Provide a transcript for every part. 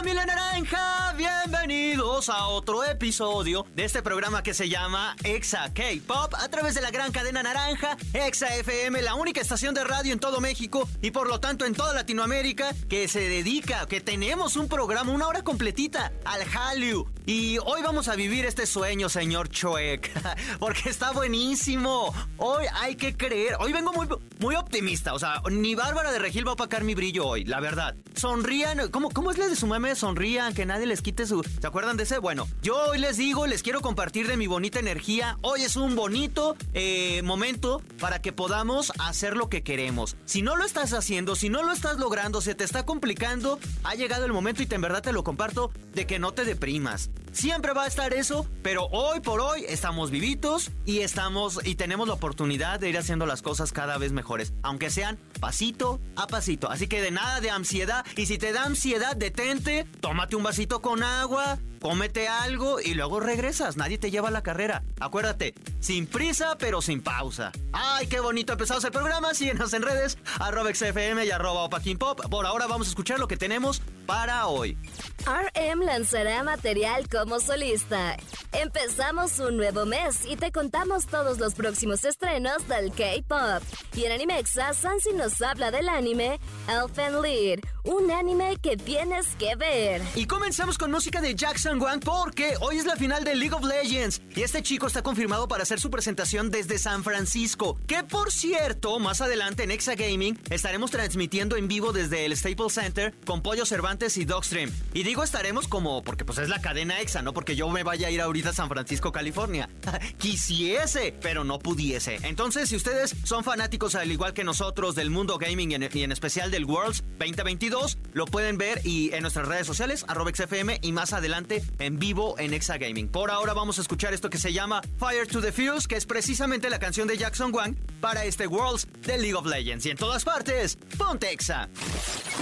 Familia naranja, bienvenidos a otro episodio de este programa que se llama Exa K-Pop a través de la gran cadena naranja, Exa FM, la única estación de radio en todo México y por lo tanto en toda Latinoamérica que se dedica, que tenemos un programa, una hora completita al Hallyu. Y hoy vamos a vivir este sueño, señor Choek, porque está buenísimo. Hoy hay que creer, hoy vengo muy, optimista, o sea, ni Bárbara de Regil va a opacar mi brillo hoy, la verdad. Sonrían, ¿cómo, cómo es la de su Sonrían, que nadie les quite su... ¿Se acuerdan de ese? Bueno, yo hoy les digo, les quiero compartir de mi bonita energía. Hoy es un bonito eh, momento para que podamos hacer lo que queremos. Si no lo estás haciendo, si no lo estás logrando, se te está complicando, ha llegado el momento y en verdad te lo comparto, de que no te deprimas. Siempre va a estar eso, pero hoy por hoy estamos vivitos y estamos y tenemos la oportunidad de ir haciendo las cosas cada vez mejores, aunque sean pasito a pasito. Así que de nada de ansiedad y si te da ansiedad, detente, tómate un vasito con agua, cómete algo y luego regresas. Nadie te lleva a la carrera. Acuérdate, sin prisa pero sin pausa. Ay, qué bonito empezamos el programa. Síguenos en redes, arroba XFM y arroba Pop. Por ahora vamos a escuchar lo que tenemos para hoy. RM lanzará material como solista. Empezamos un nuevo mes y te contamos todos los próximos estrenos del K-pop. Y en Animexa, Sansi nos habla del anime Elfen Lead, un anime que tienes que ver. Y comenzamos con música de Jackson Wang porque hoy es la final de League of Legends y este chico está confirmado para hacer su presentación desde San Francisco. Que por cierto, más adelante en Exa Gaming estaremos transmitiendo en vivo desde el Staples Center con Pollo Cervantes y Dogstream. Y digo estaremos como porque pues es la cadena Exa, no porque yo me vaya a ir ahorita a San Francisco, California. Quisiese, pero no pudiese. Entonces, si ustedes son fanáticos al igual que nosotros del mundo gaming y en, especial del Worlds 2022, lo pueden ver y en nuestras redes sociales, XFM y más adelante en vivo en Exa Gaming. Por ahora vamos a escuchar esto que se llama Fire to the Fuse, que es precisamente la canción de Jackson Wang para este Worlds de League of Legends. Y en todas partes, ponte Exa.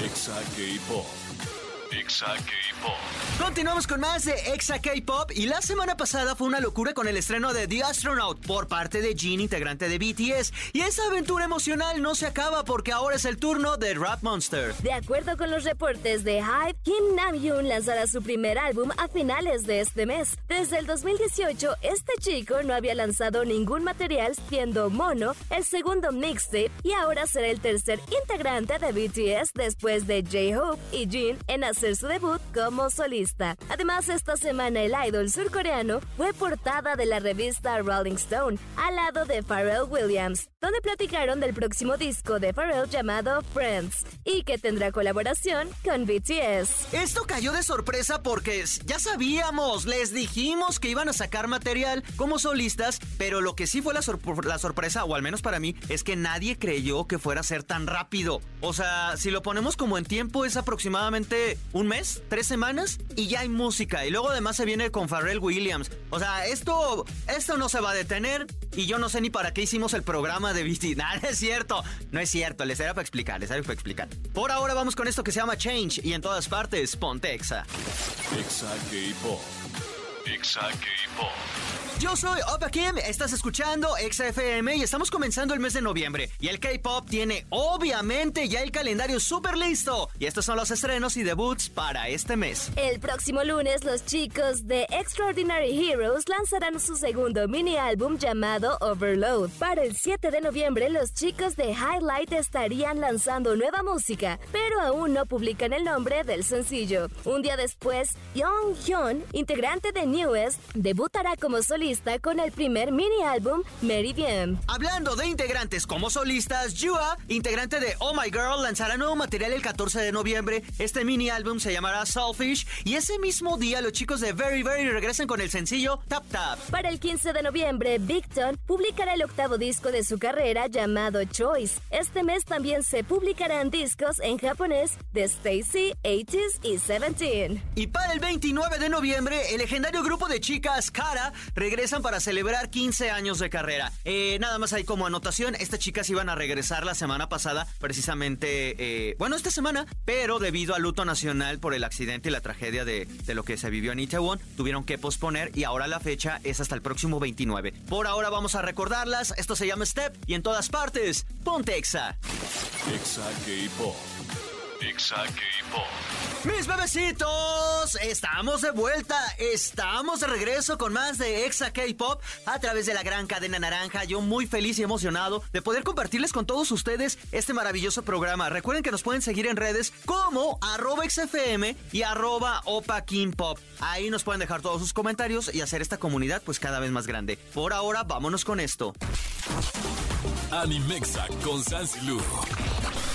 Exa K-Pop. Exa K-Pop. Continuamos con más de Exa K-Pop y la semana pasada fue una locura con el estreno de The Astronaut por parte de Jin, integrante de BTS. Y esa aventura emocional no se acaba porque ahora es el turno de Rap Monster. De acuerdo con los reportes de Hype, Kim Namjoon lanzará su primer álbum a finales de este mes. Desde el 2018, este chico no había lanzado ningún material siendo Mono el segundo mixtape y ahora será el tercer integrante de BTS después de J-Hope y Jin en hacer su debut como solista. Además, esta semana el idol surcoreano fue portada de la revista Rolling Stone al lado de Pharrell Williams, donde platicaron del próximo disco de Pharrell llamado Friends y que tendrá colaboración con BTS. Esto cayó de sorpresa porque ya sabíamos, les dijimos que iban a sacar material como solistas, pero lo que sí fue la, sorp- la sorpresa, o al menos para mí, es que nadie creyó que fuera a ser tan rápido. O sea, si lo ponemos como en tiempo, es aproximadamente un mes, tres semanas, y ya hay música. Y luego además se viene con Pharrell Williams. O sea, esto, esto no se va a detener. Y yo no sé ni para qué hicimos el programa de BT. Nada, es cierto. No es cierto. Les era para explicar, les era para explicar. Por ahora vamos con esto que se llama Change. Y en todas partes, ponte Exa. Exa K-Pop. Exa K-Pop. Yo soy Opa Kim, estás escuchando XFM y estamos comenzando el mes de noviembre. Y el K-Pop tiene obviamente ya el calendario súper listo. Y estos son los estrenos y debuts para este mes. El próximo lunes, los chicos de Extraordinary Heroes lanzarán su segundo mini álbum llamado Overload. Para el 7 de noviembre, los chicos de Highlight estarían lanzando nueva música, pero aún no publican el nombre del sencillo. Un día después, Young Hyun, integrante de Newest, debutará como solista con el primer mini álbum Meridian. Hablando de integrantes como solistas, Yua, integrante de Oh My Girl, lanzará nuevo material el 14 de noviembre. Este mini álbum se llamará Selfish y ese mismo día los chicos de Very Very regresan con el sencillo Tap Tap. Para el 15 de noviembre, Victon publicará el octavo disco de su carrera llamado Choice. Este mes también se publicarán discos en japonés de Stacy, 80s y 17. Y para el 29 de noviembre, el legendario grupo de chicas Kara regresa regresan para celebrar 15 años de carrera. Eh, nada más ahí como anotación, estas chicas iban a regresar la semana pasada, precisamente, eh, bueno, esta semana, pero debido al luto nacional por el accidente y la tragedia de, de lo que se vivió en Itaewon, tuvieron que posponer y ahora la fecha es hasta el próximo 29. Por ahora vamos a recordarlas, esto se llama Step y en todas partes, ponte Exa. Exa K-Pop. Exa K-Pop. Mis bebecitos, estamos de vuelta, estamos de regreso con más de Exa K-Pop a través de la gran cadena naranja. Yo muy feliz y emocionado de poder compartirles con todos ustedes este maravilloso programa. Recuerden que nos pueden seguir en redes como arroba XFM y arroba Opa. Ahí nos pueden dejar todos sus comentarios y hacer esta comunidad pues cada vez más grande. Por ahora, vámonos con esto. Animexa con Sansi Lu.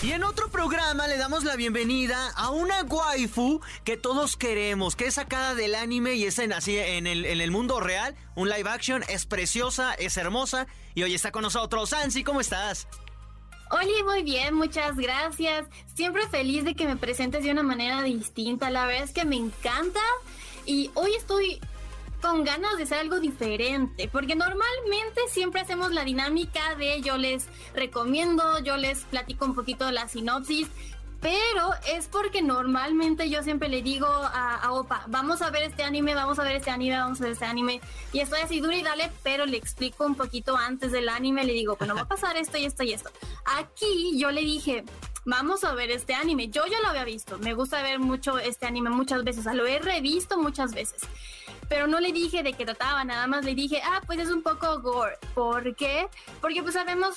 Y en otro programa le damos la bienvenida a una waifu que todos queremos, que es sacada del anime y es en, así en el, en el mundo real, un live action, es preciosa, es hermosa y hoy está con nosotros. Sansi, ¿cómo estás? Oli, muy bien, muchas gracias. Siempre feliz de que me presentes de una manera distinta. La verdad es que me encanta. Y hoy estoy con ganas de hacer algo diferente, porque normalmente siempre hacemos la dinámica de yo les recomiendo, yo les platico un poquito la sinopsis, pero es porque normalmente yo siempre le digo a, Opa, vamos a ver este anime, vamos a ver este anime, vamos a ver este anime, y estoy así dura y dale, pero le explico un poquito antes del anime, le digo, bueno, va a pasar esto y esto y esto. Aquí yo le dije, vamos a ver este anime. Yo ya lo había visto, me gusta ver mucho este anime muchas veces, o sea, lo he revisto muchas veces pero no le dije de qué trataba, nada más le dije, ah, pues es un poco gore. ¿Por qué? Porque pues sabemos,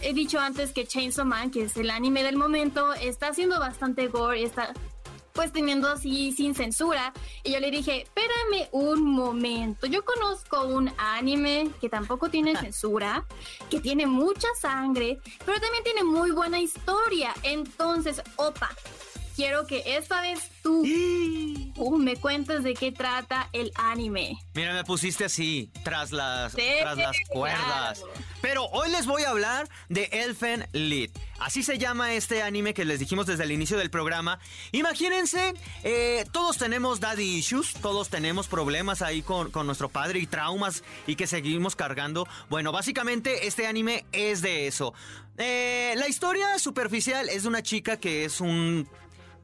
he dicho antes que Chainsaw Man, que es el anime del momento, está haciendo bastante gore, está pues teniendo así sin censura. Y yo le dije, espérame un momento, yo conozco un anime que tampoco tiene censura, que tiene mucha sangre, pero también tiene muy buena historia. Entonces, opa, quiero que esta vez tú uh, me cuentes de qué trata el anime. Mira, me pusiste así, tras las, tras las cuerdas. Pero hoy les voy a hablar de Elfen Lied. Así se llama este anime que les dijimos desde el inicio del programa. Imagínense, eh, todos tenemos daddy issues, todos tenemos problemas ahí con, con nuestro padre y traumas y que seguimos cargando. Bueno, básicamente este anime es de eso. Eh, la historia superficial es de una chica que es un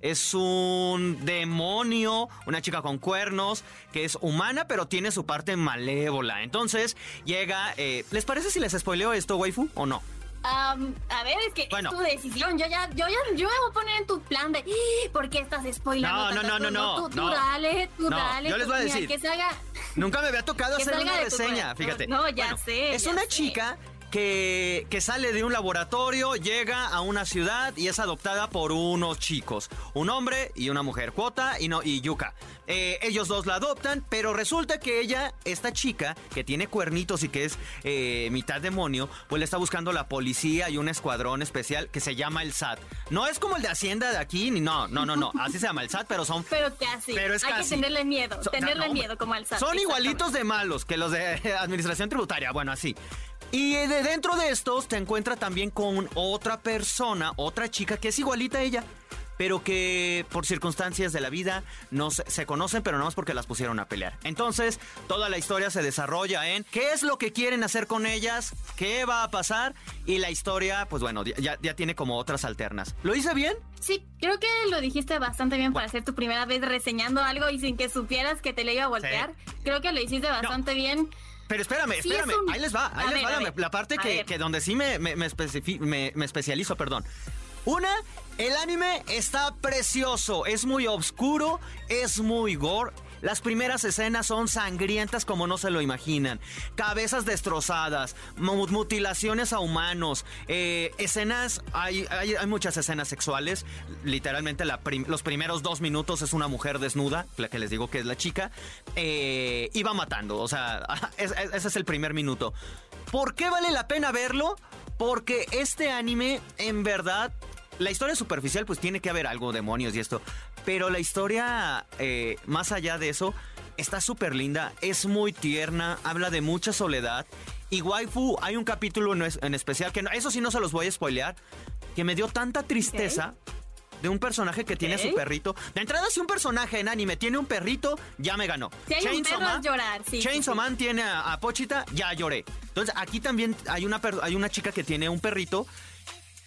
es un demonio, una chica con cuernos, que es humana, pero tiene su parte malévola. Entonces llega. Eh, ¿Les parece si les spoileo esto, waifu, o no? a ver, es que es tu decisión. Yo ya, yo ya, yo me voy a poner en tu plan de ¿por qué estás spoilando? No, no, no, no, no. Tú, dale, tú dale. Yo les voy a decir. que salga, Nunca me había tocado hacer una reseña, fíjate. No, ya sé. Es una chica que, sale de un laboratorio, llega a una ciudad y es adoptada por unos chicos, un hombre y una mujer, Cuota y, no, y Yuka. Eh, ellos dos la adoptan, pero resulta que ella, esta chica, que tiene cuernitos y que es eh, mitad demonio, pues le está buscando la policía y un escuadrón especial que se llama el SAT. No es como el de Hacienda de aquí, ni no, no, no, no, así se llama el SAT, pero son... Pero casi. Pero es Hay que tenerle miedo, tenerle miedo como al SAT. Son igualitos de malos que los de Administración Tributaria, bueno, así. Y de dentro de estos te encuentras también con otra persona, otra chica que es igualita a ella, pero que por circunstancias de la vida no se, conocen, pero no más porque las pusieron a pelear. Entonces, toda la historia se desarrolla en qué es lo que quieren hacer con ellas, qué va a pasar, y la historia, pues bueno, ya, ya tiene como otras alternas. ¿Lo hice bien? Sí, creo que lo dijiste bastante bien para ser tu primera vez reseñando algo y sin que supieras que te le iba a voltear. Creo que lo hiciste bastante bien. Pero espérame, espérame, ahí les va, ahí les va la, parte que, donde sí me, me, me, me especializo, perdón. Una, el anime está precioso, es muy oscuro, es muy gore. Las primeras escenas son sangrientas como no se lo imaginan. Cabezas destrozadas, mutilaciones a humanos, eh, escenas, hay, hay, muchas escenas sexuales. Literalmente los primeros dos minutos es una mujer desnuda, la que les digo que es la chica, eh, y va matando. O sea, ese es el primer minuto. ¿Por qué vale la pena verlo? Porque este anime en verdad la historia superficial, pues tiene que haber algo, demonios y esto. Pero la historia, eh, más allá de eso, está súper linda, es muy tierna, habla de mucha soledad. Y waifu, hay un capítulo en especial, que eso sí no se los voy a spoilear, que me dio tanta tristeza. de un personaje que tiene su perrito. De entrada, si un personaje en anime tiene un perrito, ya me ganó. Si hay un perro, llorar, sí. Chainsaw Man tiene a, Pochita, ya lloré. Entonces, aquí también hay una, hay una chica que tiene un perrito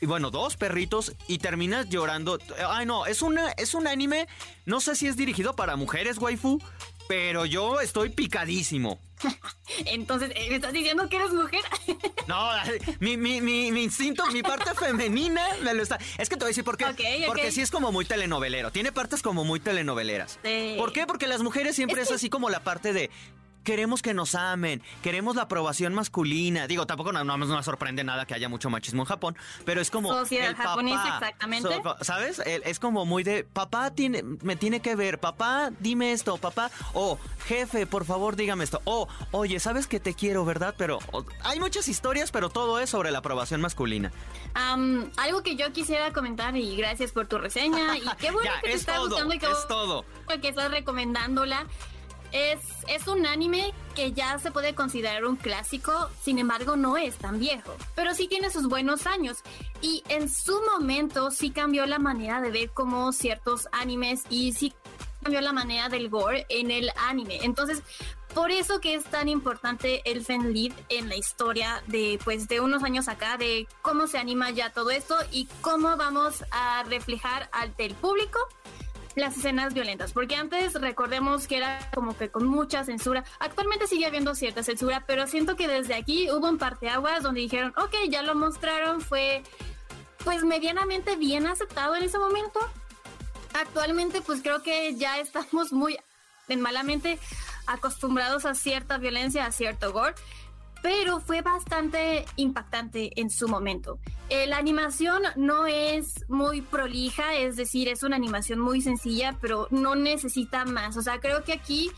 y bueno, dos perritos y terminas llorando. Ay, no, es, una, es un anime, no sé si es dirigido para mujeres, waifu, pero yo estoy picadísimo. Entonces, ¿eh, ¿me estás diciendo que eres mujer? no, mi, mi, mi, instinto, mi parte femenina me lo está. Es que te voy a decir por qué. Porque sí es como muy telenovelero. Tiene partes como muy telenoveleras. ¿Por qué? Porque las mujeres siempre es, así como la parte de queremos que nos amen, queremos la aprobación masculina. Digo, tampoco no, nos sorprende nada que haya mucho machismo en Japón, pero es como el japonesa, exactamente. ¿Sabes? Es como muy de papá tiene, me tiene que ver, papá, dime esto, papá, o jefe, por favor, dígame esto. O, oye, sabes que te quiero, ¿verdad? Pero hay muchas historias, pero todo es sobre la aprobación masculina. algo que yo quisiera comentar y gracias por tu reseña y qué bueno que te está gustando y que, es todo. que estás recomendándola. Es, es un anime que ya se puede considerar un clásico, sin embargo no es tan viejo, pero sí tiene sus buenos años y en su momento sí cambió la manera de ver como ciertos animes y sí cambió la manera del gore en el anime. Entonces, por eso que es tan importante el Lead en la historia de pues de unos años acá de cómo se anima ya todo esto y cómo vamos a reflejar el público las escenas violentas, porque antes recordemos que era como que con mucha censura. Actualmente sigue habiendo cierta censura, pero siento que desde aquí hubo un parteaguas donde dijeron, ok, ya lo mostraron, fue pues medianamente bien aceptado en ese momento. Actualmente pues creo que ya estamos muy en malamente acostumbrados a cierta violencia, a cierto gore pero fue bastante impactante en su momento. Eh, la animación no es muy prolija, es decir, es una animación muy sencilla, pero no necesita más. O sea, creo que aquí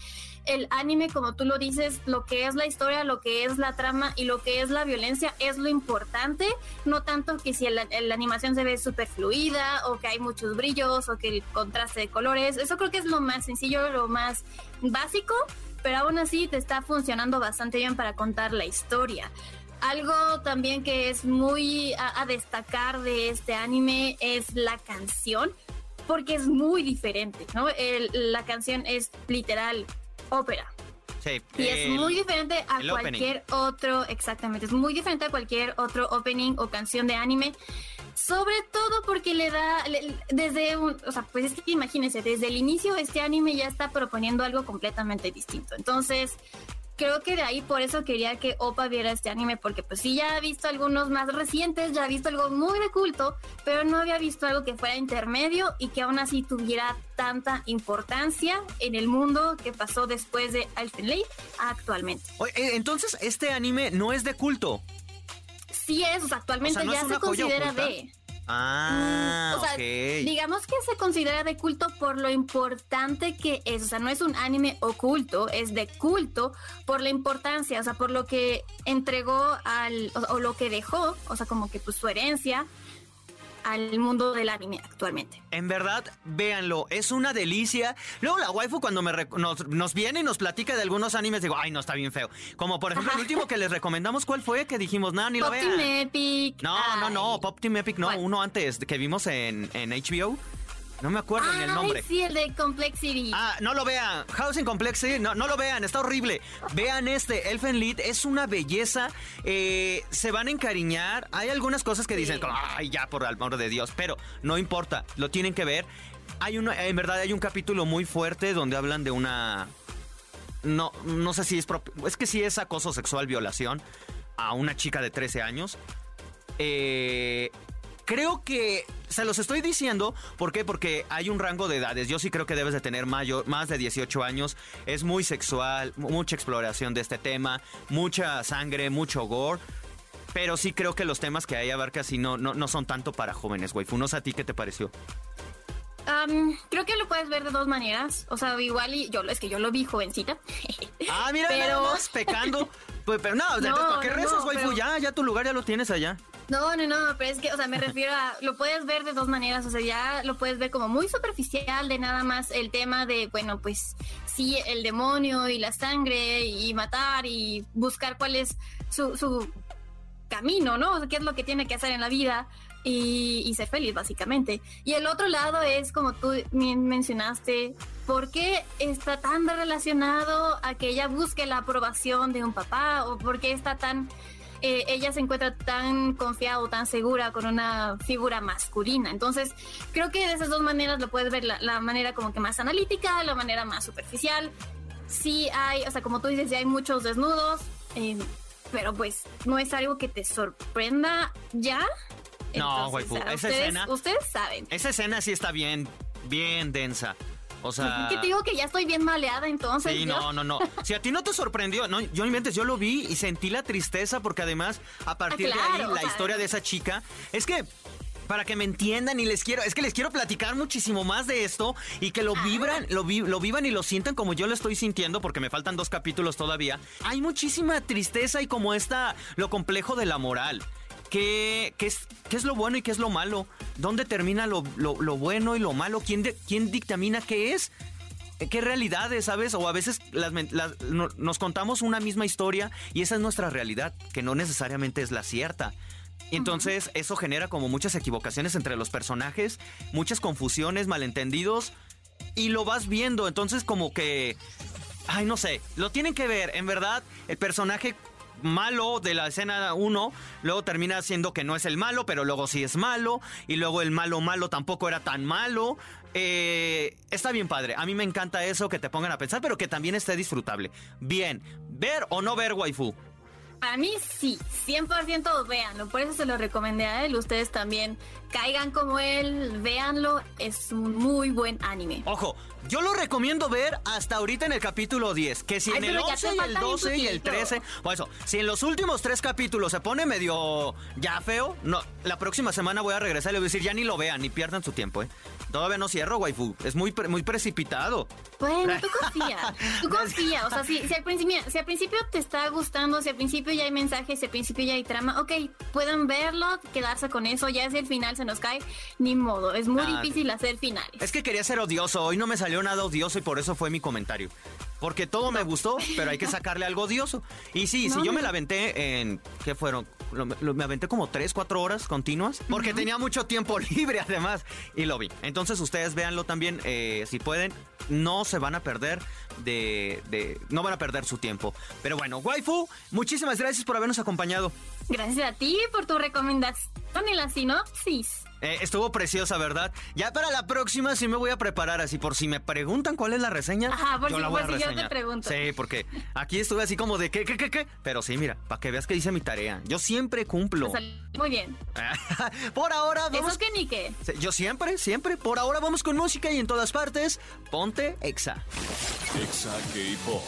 el anime, como tú lo dices, lo que es la historia, lo que es la trama y lo que es la violencia es lo importante, no tanto que si la, animación se ve súper fluida o que hay muchos brillos o que el contraste de colores, eso creo que es lo más sencillo, lo más básico, pero aún así te está funcionando bastante bien para contar la historia. Algo también que es muy a, destacar de este anime es la canción, porque es muy diferente, ¿no? la canción es literal ópera. Sí, y es muy diferente a cualquier otro, exactamente, es muy diferente a cualquier otro opening o canción de anime. Sobre todo porque le da, desde un, o sea, pues es que imagínense, desde el inicio este anime ya está proponiendo algo completamente distinto. Entonces, creo que de ahí por eso quería que Opa viera este anime, porque pues sí ya ha visto algunos más recientes, ya ha visto algo muy de culto, pero no había visto algo que fuera intermedio y que aún así tuviera tanta importancia en el mundo que pasó después de Alphen actualmente. Eh, entonces, este anime no es de culto sí es, actualmente ya se considera de. Ah, mm, o sea, digamos que se considera de culto por lo importante que es. O sea, no es un anime oculto, es de culto por la importancia, o sea, por lo que entregó al, o, o lo que dejó, o sea, como que pues su herencia al mundo del anime actualmente. En verdad, véanlo, es una delicia. Luego la waifu cuando me nos, viene y nos platica de algunos animes, digo, ay, no, está bien feo. Como por ejemplo el último que les recomendamos, ¿cuál fue? Que dijimos, no, ni lo vean. Pop Team Epic. No, no, no, Pop Team Epic, no, uno antes que vimos en, en HBO. No me acuerdo ni el nombre. sí, el de Complexity. Ah, no lo vean. Housing Complexity, no, no lo vean, está horrible. Vean este, Elfen Lead, es una belleza. Eh, se van a encariñar. Hay algunas cosas que dicen, ay, ya, por el amor de Dios, pero no importa, lo tienen que ver. Hay una, en verdad, hay un capítulo muy fuerte donde hablan de una. No, no sé si es. Es que sí es acoso sexual, violación a una chica de 13 años. Eh, Creo que se los estoy diciendo, ¿por qué? Porque hay un rango de edades. Yo sí creo que debes de tener mayor, más de 18 años. Es muy sexual, mucha exploración de este tema, mucha sangre, mucho gore. Pero sí creo que los temas que hay abarca sí no, no, no son tanto para jóvenes, waifu. No sé a ti qué te pareció. creo que lo puedes ver de dos maneras. O sea, igual y yo es que yo lo vi jovencita. Ah, mira, pero... pecando. Pues, pero no, ¿para qué rezas, waifu? Ya, ya tu lugar ya lo tienes allá. No, no, no, pero es que, o sea, me refiero a, lo puedes ver de dos maneras, o sea, ya lo puedes ver como muy superficial de nada más el tema de, bueno, pues sí, el demonio y la sangre y matar y buscar cuál es su, su camino, ¿no? ¿Qué es lo que tiene que hacer en la vida? Y, y, ser feliz, básicamente. Y el otro lado es, como tú mencionaste, ¿por qué está tan relacionado a que ella busque la aprobación de un papá? ¿O por qué está tan eh, ella se encuentra tan confiada o tan segura con una figura masculina. Entonces, creo que de esas dos maneras lo puedes ver, la, manera como que más analítica, la manera más superficial. Sí hay, o sea, como tú dices, ya hay muchos desnudos, eh, pero pues no es algo que te sorprenda ya. no, güey, esa ustedes, escena. Ustedes saben. Esa escena sí está bien, bien densa. O sea. Que te digo que ya estoy bien maleada entonces. Sí, no, no, no. Si a ti no te sorprendió, no, yo inventes, yo lo vi y sentí la tristeza porque además, a partir ah, de ahí, la historia de esa chica, es que para que me entiendan y les quiero, es que les quiero platicar muchísimo más de esto y que lo ah. vibran, lo, lo vivan y lo sientan como yo lo estoy sintiendo porque me faltan dos capítulos todavía. Hay muchísima tristeza y como está lo complejo de la moral. ¿Qué, qué, es, qué es lo bueno y qué es lo malo? ¿Dónde termina lo, bueno y lo malo? ¿Quién, ¿Quién dictamina qué es? ¿Qué realidades, sabes? O a veces nos contamos una misma historia y esa es nuestra realidad, que no necesariamente es la cierta. Y entonces eso genera como muchas equivocaciones entre los personajes, muchas confusiones, malentendidos, y lo vas viendo. Entonces como que, ay, no sé, lo tienen que ver. En verdad, el personaje malo de la escena 1, luego termina siendo que no es el malo, pero luego sí es malo, y luego el malo malo tampoco era tan malo. Eh, está bien padre, a mí me encanta eso, que te pongan a pensar, pero que también esté disfrutable. Bien, ver o no ver waifu. A mí sí, 100% véanlo, por eso se lo recomendé a él, ustedes también caigan como él, véanlo, es un muy buen anime. Ojo, yo lo recomiendo ver hasta ahorita en el capítulo 10. Que si en el 11 y el 12 y el 13. Pues eso, si en los últimos tres capítulos se pone medio ya feo, no, la próxima semana voy a regresar y le voy a decir, ya ni lo vean, ni pierdan su tiempo, ¿eh? Todavía no cierro, waifu. Es muy, muy precipitado. Bueno, tú confía. Tú confía. O sea, si, al principio, si al principio te está gustando, si al principio ya hay mensajes, si al principio ya hay trama, ok, pueden verlo, quedarse con eso. Ya es el final se nos cae, ni modo. Es muy difícil hacer finales. Es que quería ser odioso. Hoy no me salió nada odioso y por eso fue mi comentario. Porque todo me gustó, pero hay que sacarle algo odioso. Y sí, si yo me la aventé en. ¿Qué fueron? me aventé como 3, 4 horas continuas. Porque tenía mucho tiempo libre además. Y lo vi. Entonces ustedes véanlo también eh, si pueden. No se van a perder de, de. No van a perder su tiempo. Pero bueno, waifu, muchísimas gracias por habernos acompañado. Gracias a ti por tu recomendación y la sinopsis. Eh, estuvo preciosa, ¿verdad? Ya para la próxima sí me voy a preparar así por si me preguntan cuál es la reseña. Ajá, por yo si, la voy a yo te pregunto. Sí, porque aquí estuve así como de qué, qué, qué, qué. Pero sí, mira, para que veas que hice mi tarea. Yo siempre cumplo. Muy bien. por ahora vamos. Eso que ni qué. Yo siempre, siempre. Por ahora vamos con música y en todas partes, ponte Exa. Exa K-Pop.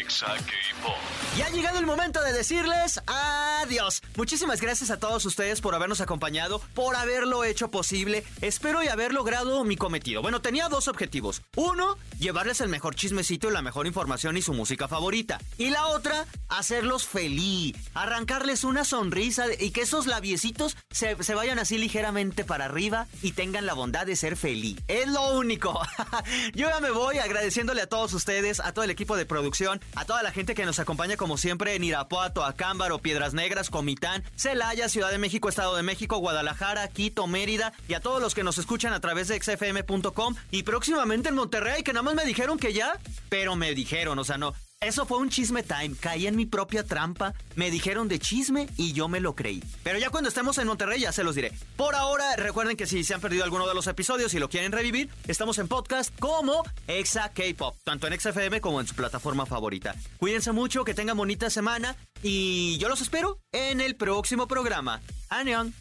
Exa K-Pop. Y ha llegado el momento de decirles adiós. Muchísimas gracias a todos ustedes por habernos acompañado, por haberlo hecho posible. Espero y haber logrado mi cometido. Bueno, tenía dos objetivos. Uno, llevarles el mejor chismecito la mejor información y su música favorita. Y la otra, hacerlos feliz, arrancarles una sonrisa y que esos labiecitos se, se vayan así ligeramente para arriba y tengan la bondad de ser feliz. Es lo único. Yo ya me voy agradeciéndole a todos ustedes, a todo el equipo de producción, a toda la gente que nos acompaña como siempre en Irapuato, Acámbaro, Piedras Negras, Comitán, Celaya, Ciudad de México, Estado de México, Guadalajara, Quito, Mérida y a todos los que nos escuchan a través de xfm.com y próximamente en Monterrey, que nada más me dijeron que ya, pero me dijeron, o sea, no, eso fue un chisme time. Caí en mi propia trampa. Me dijeron de chisme y yo me lo creí. Pero ya cuando estemos en Monterrey ya se los diré. Por ahora, recuerden que si se han perdido alguno de los episodios y lo quieren revivir, estamos en podcast como Exa K-Pop, tanto en XFM como en su plataforma favorita. Cuídense mucho, que tengan bonita semana y yo los espero en el próximo programa. Anion.